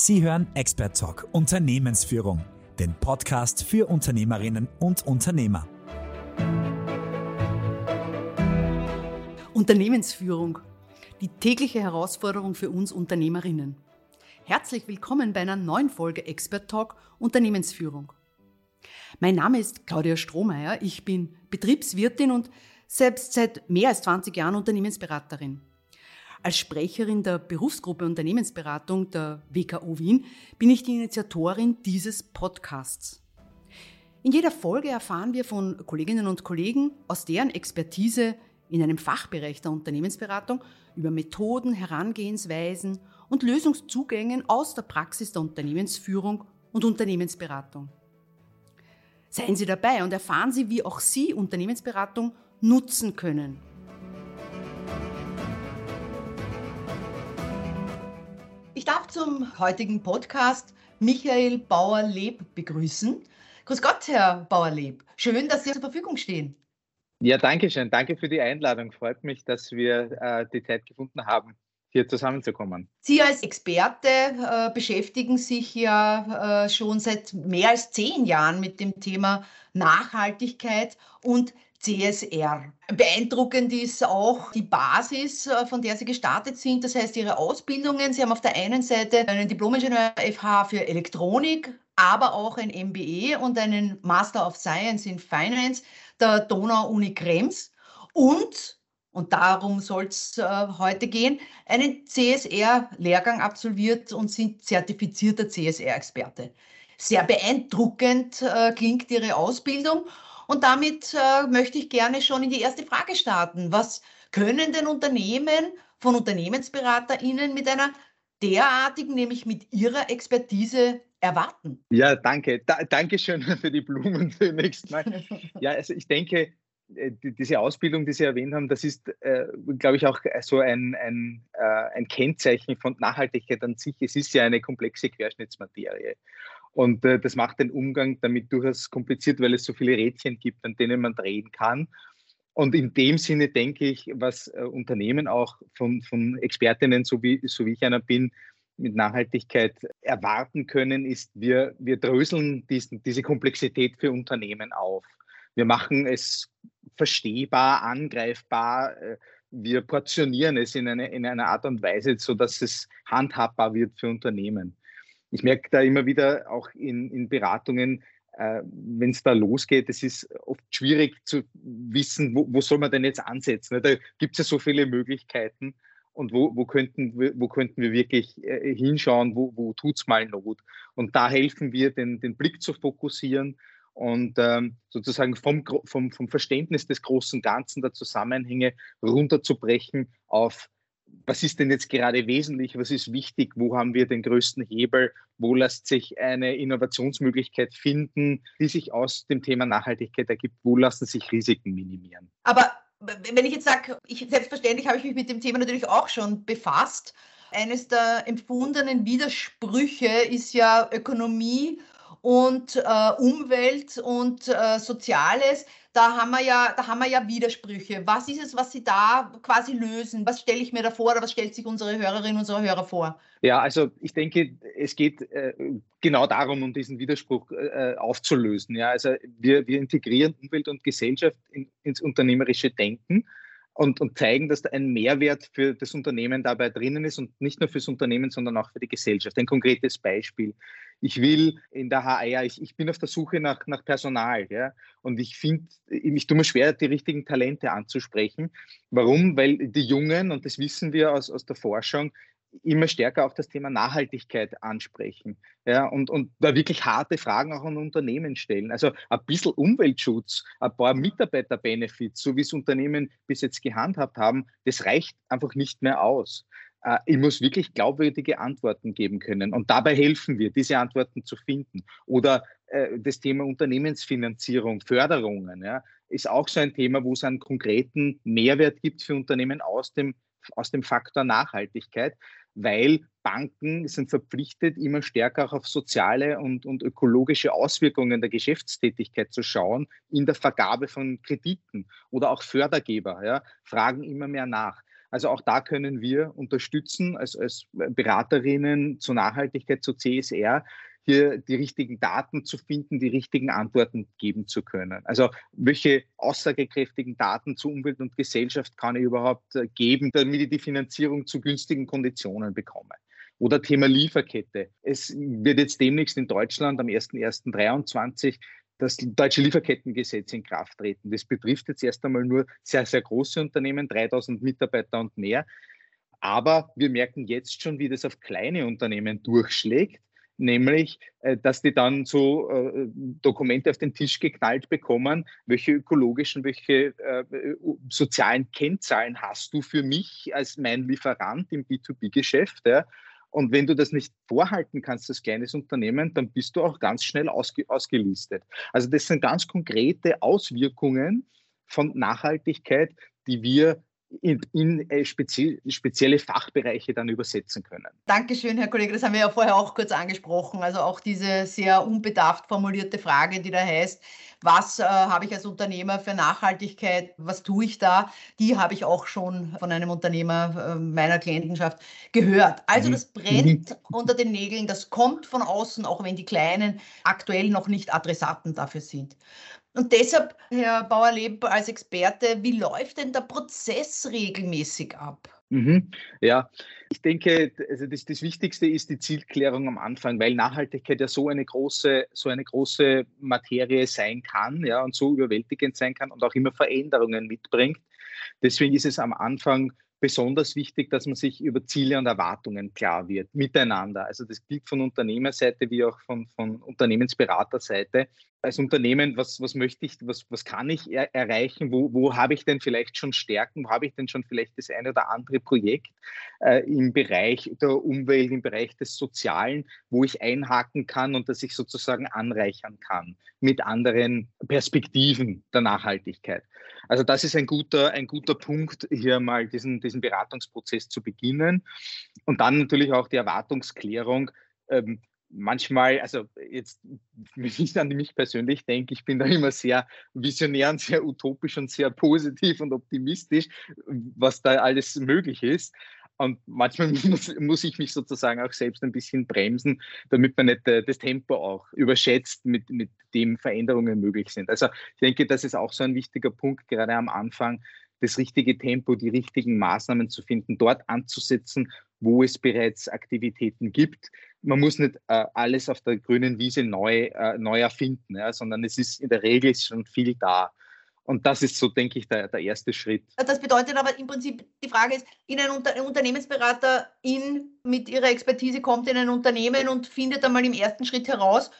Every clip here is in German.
Sie hören Expert Talk Unternehmensführung, den Podcast für Unternehmerinnen und Unternehmer. Unternehmensführung, die tägliche Herausforderung für uns Unternehmerinnen. Herzlich willkommen bei einer neuen Folge Expert Talk Unternehmensführung. Mein Name ist Claudia Strohmeier, ich bin Betriebswirtin und selbst seit mehr als 20 Jahren Unternehmensberaterin. Als Sprecherin der Berufsgruppe Unternehmensberatung der WKO Wien bin ich die Initiatorin dieses Podcasts. In jeder Folge erfahren wir von Kolleginnen und Kollegen aus deren Expertise in einem Fachbereich der Unternehmensberatung über Methoden, Herangehensweisen und Lösungszugängen aus der Praxis der Unternehmensführung und Unternehmensberatung. Seien Sie dabei und erfahren Sie, wie auch Sie Unternehmensberatung nutzen können. Zum heutigen Podcast Michael Bauer-Leb begrüßen. Grüß Gott, Herr Bauer-Leb. Schön, dass Sie zur Verfügung stehen. Ja, danke schön. Danke für die Einladung. Freut mich, dass wir äh, die Zeit gefunden haben, hier zusammenzukommen. Sie als Experte äh, beschäftigen sich ja äh, schon seit mehr als zehn Jahren mit dem Thema Nachhaltigkeit und CSR. Beeindruckend ist auch die Basis, äh, von der Sie gestartet sind. Das heißt, Ihre Ausbildungen. Sie haben auf der einen Seite einen Diplom-Ingenieur FH für Elektronik, aber auch ein MBE und einen Master of Science in Finance der Donau-Uni Krems und, und darum soll es äh, heute gehen, einen CSR-Lehrgang absolviert und sind zertifizierter CSR-Experte. Sehr beeindruckend äh, klingt Ihre Ausbildung und damit äh, möchte ich gerne schon in die erste Frage starten. Was können denn Unternehmen von UnternehmensberaterInnen mit einer derartigen, nämlich mit ihrer Expertise erwarten? Ja, danke. Da, danke schön für die Blumen zunächst mal. Ja, also ich denke, äh, diese Ausbildung, die Sie erwähnt haben, das ist, äh, glaube ich, auch so ein, ein, äh, ein Kennzeichen von Nachhaltigkeit an sich. Es ist ja eine komplexe Querschnittsmaterie. Und äh, das macht den Umgang damit durchaus kompliziert, weil es so viele Rädchen gibt, an denen man drehen kann. Und in dem Sinne denke ich, was äh, Unternehmen auch von, von Expertinnen, so wie, so wie ich einer bin, mit Nachhaltigkeit erwarten können, ist, wir, wir dröseln diesen, diese Komplexität für Unternehmen auf. Wir machen es verstehbar, angreifbar. Äh, wir portionieren es in, eine, in einer Art und Weise, sodass es handhabbar wird für Unternehmen ich merke da immer wieder auch in, in Beratungen, äh, wenn es da losgeht, es ist oft schwierig zu wissen, wo, wo soll man denn jetzt ansetzen. Ne? Da gibt es ja so viele Möglichkeiten und wo, wo, könnten, wir, wo könnten wir wirklich äh, hinschauen, wo, wo tut es mal Not. Und da helfen wir, den, den Blick zu fokussieren und ähm, sozusagen vom, vom, vom Verständnis des großen Ganzen der Zusammenhänge runterzubrechen auf was ist denn jetzt gerade wesentlich, was ist wichtig, wo haben wir den größten Hebel, wo lässt sich eine Innovationsmöglichkeit finden, die sich aus dem Thema Nachhaltigkeit ergibt, wo lassen sich Risiken minimieren. Aber wenn ich jetzt sage, ich, selbstverständlich habe ich mich mit dem Thema natürlich auch schon befasst. Eines der empfundenen Widersprüche ist ja Ökonomie und äh, Umwelt und äh, Soziales da haben wir ja, da haben wir ja Widersprüche. Was ist es, was Sie da quasi lösen? Was stelle ich mir da vor oder was stellt sich unsere Hörerinnen und unsere Hörer vor? Ja, also ich denke, es geht äh, genau darum, um diesen Widerspruch äh, aufzulösen. Ja, also wir, wir integrieren Umwelt und Gesellschaft in, ins unternehmerische Denken und, und zeigen, dass da ein Mehrwert für das Unternehmen dabei drinnen ist und nicht nur fürs Unternehmen, sondern auch für die Gesellschaft. Ein konkretes Beispiel. Ich will in der HR, ich, ich bin auf der Suche nach, nach Personal ja, und ich finde, ich tue mir schwer, die richtigen Talente anzusprechen. Warum? Weil die Jungen, und das wissen wir aus, aus der Forschung, immer stärker auch das Thema Nachhaltigkeit ansprechen ja, und, und da wirklich harte Fragen auch an Unternehmen stellen. Also ein bisschen Umweltschutz, ein paar Mitarbeiterbenefits, so wie es Unternehmen bis jetzt gehandhabt haben, das reicht einfach nicht mehr aus. Äh, ich muss wirklich glaubwürdige Antworten geben können und dabei helfen wir, diese Antworten zu finden. Oder äh, das Thema Unternehmensfinanzierung, Förderungen, ja, ist auch so ein Thema, wo es einen konkreten Mehrwert gibt für Unternehmen aus dem aus dem Faktor Nachhaltigkeit, weil Banken sind verpflichtet, immer stärker auch auf soziale und, und ökologische Auswirkungen der Geschäftstätigkeit zu schauen in der Vergabe von Krediten oder auch Fördergeber ja, fragen immer mehr nach. Also auch da können wir unterstützen als, als Beraterinnen zur Nachhaltigkeit, zu CSR, hier die richtigen Daten zu finden, die richtigen Antworten geben zu können. Also welche aussagekräftigen Daten zu Umwelt und Gesellschaft kann ich überhaupt äh, geben, damit ich die Finanzierung zu günstigen Konditionen bekomme? Oder Thema Lieferkette. Es wird jetzt demnächst in Deutschland am 01.01.2023 das deutsche Lieferkettengesetz in Kraft treten. Das betrifft jetzt erst einmal nur sehr, sehr große Unternehmen, 3000 Mitarbeiter und mehr. Aber wir merken jetzt schon, wie das auf kleine Unternehmen durchschlägt nämlich, äh, dass die dann so äh, Dokumente auf den Tisch geknallt bekommen, welche ökologischen, welche äh, sozialen Kennzahlen hast du für mich als mein Lieferant im B2B-Geschäft. Ja? Und wenn du das nicht vorhalten kannst als kleines Unternehmen, dann bist du auch ganz schnell ausge ausgelistet. Also das sind ganz konkrete Auswirkungen von Nachhaltigkeit, die wir in, in äh, spezie spezielle Fachbereiche dann übersetzen können. Dankeschön, Herr Kollege. Das haben wir ja vorher auch kurz angesprochen. Also auch diese sehr unbedarft formulierte Frage, die da heißt, was äh, habe ich als Unternehmer für Nachhaltigkeit, was tue ich da, die habe ich auch schon von einem Unternehmer äh, meiner Klientenschaft gehört. Also mhm. das brennt mhm. unter den Nägeln, das kommt von außen, auch wenn die Kleinen aktuell noch nicht Adressaten dafür sind. Und deshalb, Herr Bauer-Leb, als Experte, wie läuft denn der Prozess regelmäßig ab? Mhm. Ja, ich denke, also das, das, Wichtigste ist die Zielklärung am Anfang, weil Nachhaltigkeit ja so eine große, so eine große Materie sein kann, ja, und so überwältigend sein kann und auch immer Veränderungen mitbringt. Deswegen ist es am Anfang besonders wichtig, dass man sich über Ziele und Erwartungen klar wird, miteinander. Also das gilt von Unternehmerseite wie auch von, von Unternehmensberaterseite. Als Unternehmen, was, was möchte ich, was, was kann ich er erreichen? Wo, wo habe ich denn vielleicht schon Stärken? Wo habe ich denn schon vielleicht das eine oder andere Projekt äh, im Bereich der Umwelt, im Bereich des Sozialen, wo ich einhaken kann und das ich sozusagen anreichern kann mit anderen Perspektiven der Nachhaltigkeit? Also das ist ein guter, ein guter Punkt, hier mal diesen, diesen Beratungsprozess zu beginnen. Und dann natürlich auch die Erwartungsklärung. Ähm, manchmal, also jetzt, wenn ich an mich persönlich denke, ich bin da immer sehr visionär und sehr utopisch und sehr positiv und optimistisch, was da alles möglich ist. Und manchmal muss, muss, ich mich sozusagen auch selbst ein bisschen bremsen, damit man nicht äh, das Tempo auch überschätzt, mit, mit dem Veränderungen möglich sind. Also ich denke, das ist auch so ein wichtiger Punkt, gerade am Anfang, das richtige Tempo, die richtigen Maßnahmen zu finden, dort anzusetzen, wo es bereits Aktivitäten gibt. Man muss nicht äh, alles auf der grünen Wiese neu, äh, neu erfinden, ja, sondern es ist in der Regel schon viel da. Und das ist so, denke ich, der, der erste Schritt. Das bedeutet aber im Prinzip, die Frage ist, in ein, Unter Unternehmensberater in, mit ihrer Expertise kommt in ein Unternehmen und findet einmal im ersten Schritt heraus,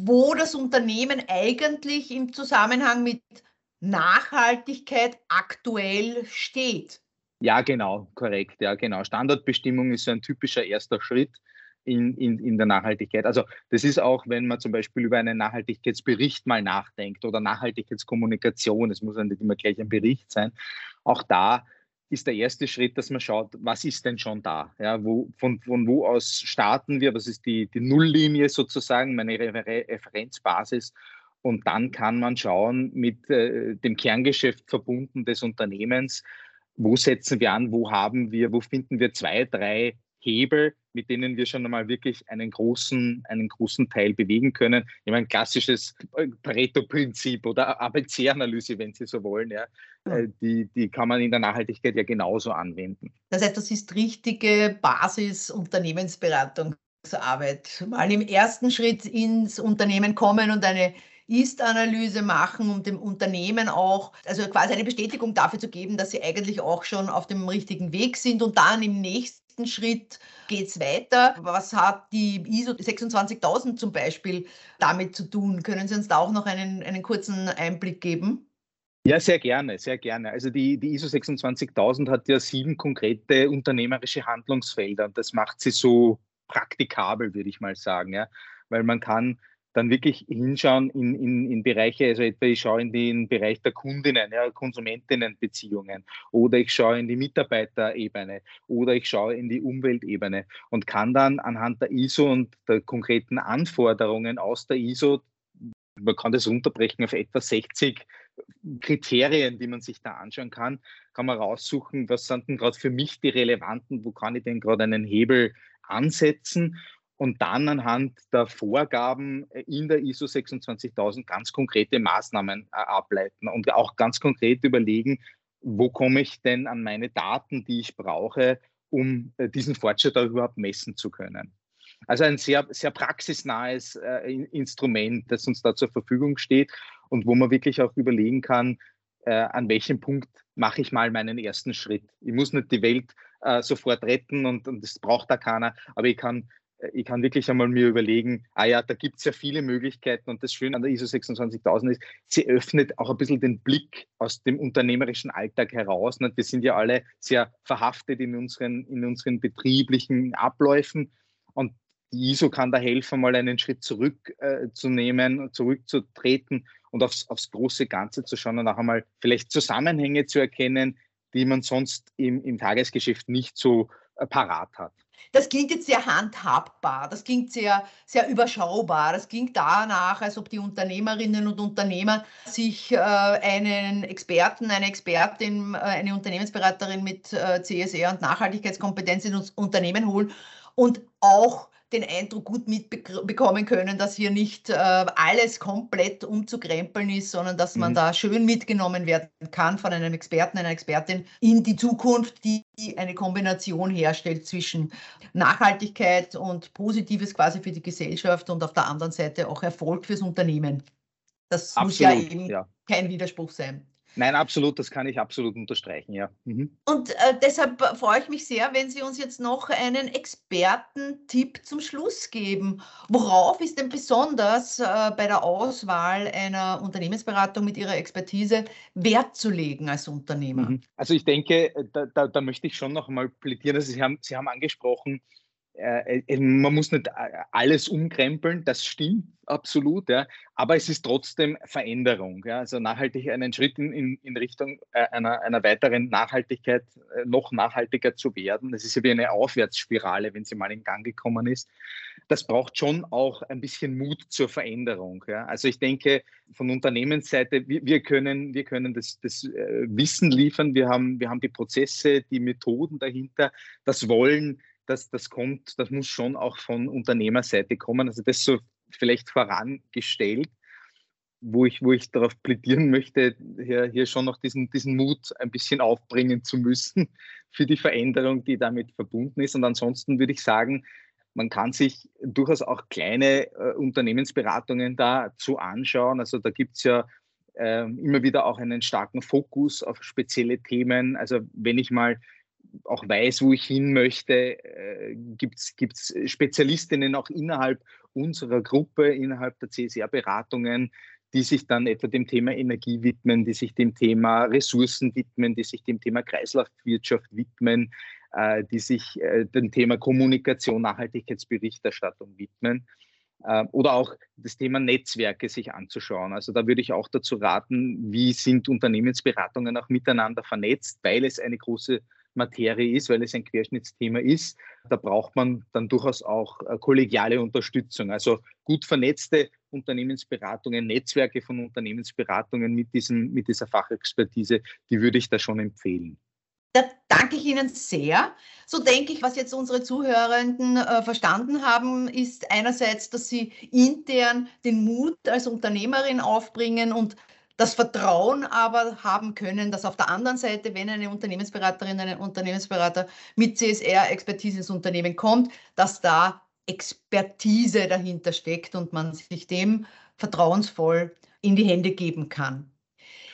wo das Unternehmen eigentlich im Zusammenhang mit Nachhaltigkeit aktuell steht. Ja, genau, korrekt. Ja, genau. Standardbestimmung ist so ein typischer erster Schritt in, in, in der Nachhaltigkeit. Also das ist auch, wenn man zum Beispiel über einen Nachhaltigkeitsbericht mal nachdenkt oder Nachhaltigkeitskommunikation, es muss ja nicht immer gleich ein Bericht sein, auch da ist der erste Schritt, dass man schaut, was ist denn schon da? Ja, wo, von, von wo aus starten wir? Was ist die, die Nulllinie sozusagen, meine Referenzbasis? Und dann kann man schauen, mit äh, dem Kerngeschäft verbunden des Unternehmens, wo setzen wir an, wo haben wir, wo finden wir zwei, drei Hebel, mit denen wir schon einmal wirklich einen großen, einen großen Teil bewegen können. Ich meine, klassisches Pareto-Prinzip oder ABC-Analyse, wenn Sie so wollen, ja, äh, die, die kann man in der Nachhaltigkeit ja genauso anwenden. Das heißt, das ist richtige Basis-Unternehmensberatungsarbeit. Mal im ersten Schritt ins Unternehmen kommen und eine ist-Analyse machen, um dem Unternehmen auch, also quasi eine Bestätigung dafür zu geben, dass sie eigentlich auch schon auf dem richtigen Weg sind und dann im nächsten Schritt geht es weiter. Was hat die ISO 26000 zum Beispiel damit zu tun? Können Sie uns da auch noch einen, einen kurzen Einblick geben? Ja, sehr gerne, sehr gerne. Also die, die ISO 26000 hat ja sieben konkrete unternehmerische Handlungsfelder und das macht sie so praktikabel, würde ich mal sagen. Ja? Weil man kann dann wirklich hinschauen in, in, in Bereiche, also etwa ich schaue in den Bereich der Kundinnen, ja, Konsumentinnenbeziehungen oder ich schaue in die Mitarbeiterebene oder ich schaue in die Umweltebene und kann dann anhand der ISO und der konkreten Anforderungen aus der ISO, man kann das runterbrechen auf etwa 60 Kriterien, die man sich da anschauen kann, kann man raussuchen, was sind denn gerade für mich die relevanten, wo kann ich denn gerade einen Hebel ansetzen und dann anhand der Vorgaben in der ISO 26000 ganz konkrete Maßnahmen äh, ableiten und auch ganz konkret überlegen, wo komme ich denn an meine Daten, die ich brauche, um äh, diesen Fortschritt auch überhaupt messen zu können. Also ein sehr, sehr praxisnahes äh, Instrument, das uns da zur Verfügung steht und wo man wirklich auch überlegen kann, äh, an welchem Punkt mache ich mal meinen ersten Schritt. Ich muss nicht die Welt äh, sofort retten und, und das braucht da keiner, aber ich kann äh, ich kann wirklich einmal mir überlegen, ah ja, da gibt es ja viele Möglichkeiten und das Schöne an der ISO 26000 ist, sie öffnet auch ein bisschen den Blick aus dem unternehmerischen Alltag heraus. Wir sind ja alle sehr verhaftet in unseren, in unseren betrieblichen Abläufen und die ISO kann da helfen, mal einen Schritt zurückzunehmen, äh, zurückzutreten und aufs, aufs große Ganze zu schauen und auch einmal vielleicht Zusammenhänge zu erkennen, die man sonst im, im Tagesgeschäft nicht so äh, parat hat. Das klingt jetzt sehr handhabbar, das klingt sehr, sehr überschaubar. Das klingt danach, als ob die Unternehmerinnen und Unternehmer sich äh, einen Experten, eine Expertin, äh, eine Unternehmensberaterin mit äh, CSR und Nachhaltigkeitskompetenz in ins Unternehmen holen und auch den Eindruck gut mitbekommen können, dass hier nicht äh, alles komplett umzukrempeln ist, sondern dass man mhm. da schön mitgenommen werden kann von einem Experten, einer Expertin in die Zukunft, die eine Kombination herstellt zwischen Nachhaltigkeit und Positives quasi für die Gesellschaft und auf der anderen Seite auch Erfolg fürs Unternehmen. Das Absolut, muss ja eben ja. kein Widerspruch sein. Nein, absolut, das kann ich absolut unterstreichen, ja. Mhm. Und äh, deshalb freue ich mich sehr, wenn Sie uns jetzt noch einen Expertentipp zum Schluss geben. Worauf ist denn besonders äh, bei der Auswahl einer Unternehmensberatung mit Ihrer Expertise Wert zu legen als Unternehmer? Mhm. Also ich denke, äh, da, da, da, möchte ich schon noch mal plädieren. Also Sie haben, Sie haben angesprochen, äh, äh, man muss nicht alles umkrempeln, das stimmt absolut, ja, aber es ist trotzdem Veränderung. Ja, also nachhaltig einen Schritt in, in, Richtung äh, einer, einer weiteren Nachhaltigkeit, noch nachhaltiger zu werden. Das ist ja wie eine Aufwärtsspirale, wenn sie mal in Gang gekommen ist. Das braucht schon auch ein bisschen Mut zur Veränderung. Ja. Also ich denke, von Unternehmensseite, wir, wir können, wir können das, das Wissen liefern, wir haben, wir haben die Prozesse, die Methoden dahinter, das Wollen das, das kommt, das muss schon auch von Unternehmerseite kommen. Also das so vielleicht vorangestellt, wo ich, wo ich darauf plädieren möchte, hier, hier schon noch diesen, diesen Mut ein bisschen aufbringen zu müssen für die Veränderung, die damit verbunden ist. Und ansonsten würde ich sagen, man kann sich durchaus auch kleine äh, Unternehmensberatungen dazu anschauen. Also da gibt es ja äh, immer wieder auch einen starken Fokus auf spezielle Themen. Also wenn ich mal auch weiß, wo ich hin möchte, äh, gibt es Spezialistinnen auch innerhalb unserer Gruppe, innerhalb der CSR-Beratungen, die sich dann etwa dem Thema Energie widmen, die sich dem Thema Ressourcen widmen, die sich dem Thema Kreislaufwirtschaft widmen, äh, die sich äh, dem Thema Kommunikation, Nachhaltigkeitsberichterstattung widmen. Äh, oder auch das Thema Netzwerke sich anzuschauen. Also da würde ich auch dazu raten, wie sind Unternehmensberatungen auch miteinander vernetzt, weil es eine große Materie ist, weil es ein Querschnittsthema ist. Da braucht man dann durchaus auch äh, kollegiale Unterstützung. Also gut vernetzte Unternehmensberatungen, Netzwerke von Unternehmensberatungen mit, diesen, mit dieser Fachexpertise, die würde ich da schon empfehlen. Da danke ich Ihnen sehr. So denke ich, was jetzt unsere Zuhörenden äh, verstanden haben, ist einerseits, dass sie intern den Mut als Unternehmerin aufbringen und das Vertrauen aber haben können, dass auf der anderen Seite, wenn eine Unternehmensberaterin, ein Unternehmensberater mit CSR-Expertise ins Unternehmen kommt, dass da Expertise dahinter steckt und man sich dem vertrauensvoll in die Hände geben kann.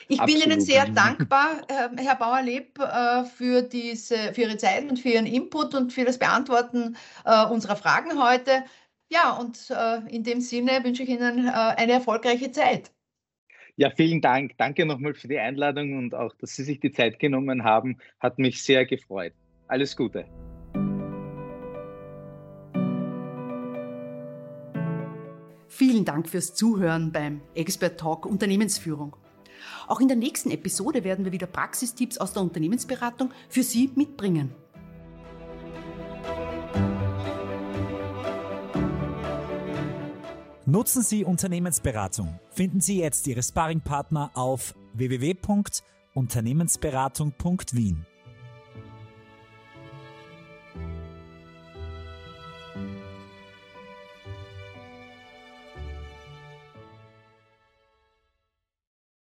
Ich Absolut. bin Ihnen sehr dankbar, Herr Bauerleb, äh, für, diese, für Ihre Zeit und für Ihren Input und für das Beantworten äh, unserer Fragen heute. Ja, und äh, in dem Sinne wünsche ich Ihnen eine erfolgreiche Zeit. Ja, vielen Dank. Danke nochmal für die Einladung und auch, dass Sie sich die Zeit genommen haben. Hat mich sehr gefreut. Alles Gute. Vielen Dank fürs Zuhören beim Expert Talk Unternehmensführung. Auch in der nächsten Episode werden wir wieder Praxistipps aus der Unternehmensberatung für Sie mitbringen. Nutzen Sie Unternehmensberatung. Finden Sie jetzt Ihre Sparringpartner auf www.unternehmensberatung.wien.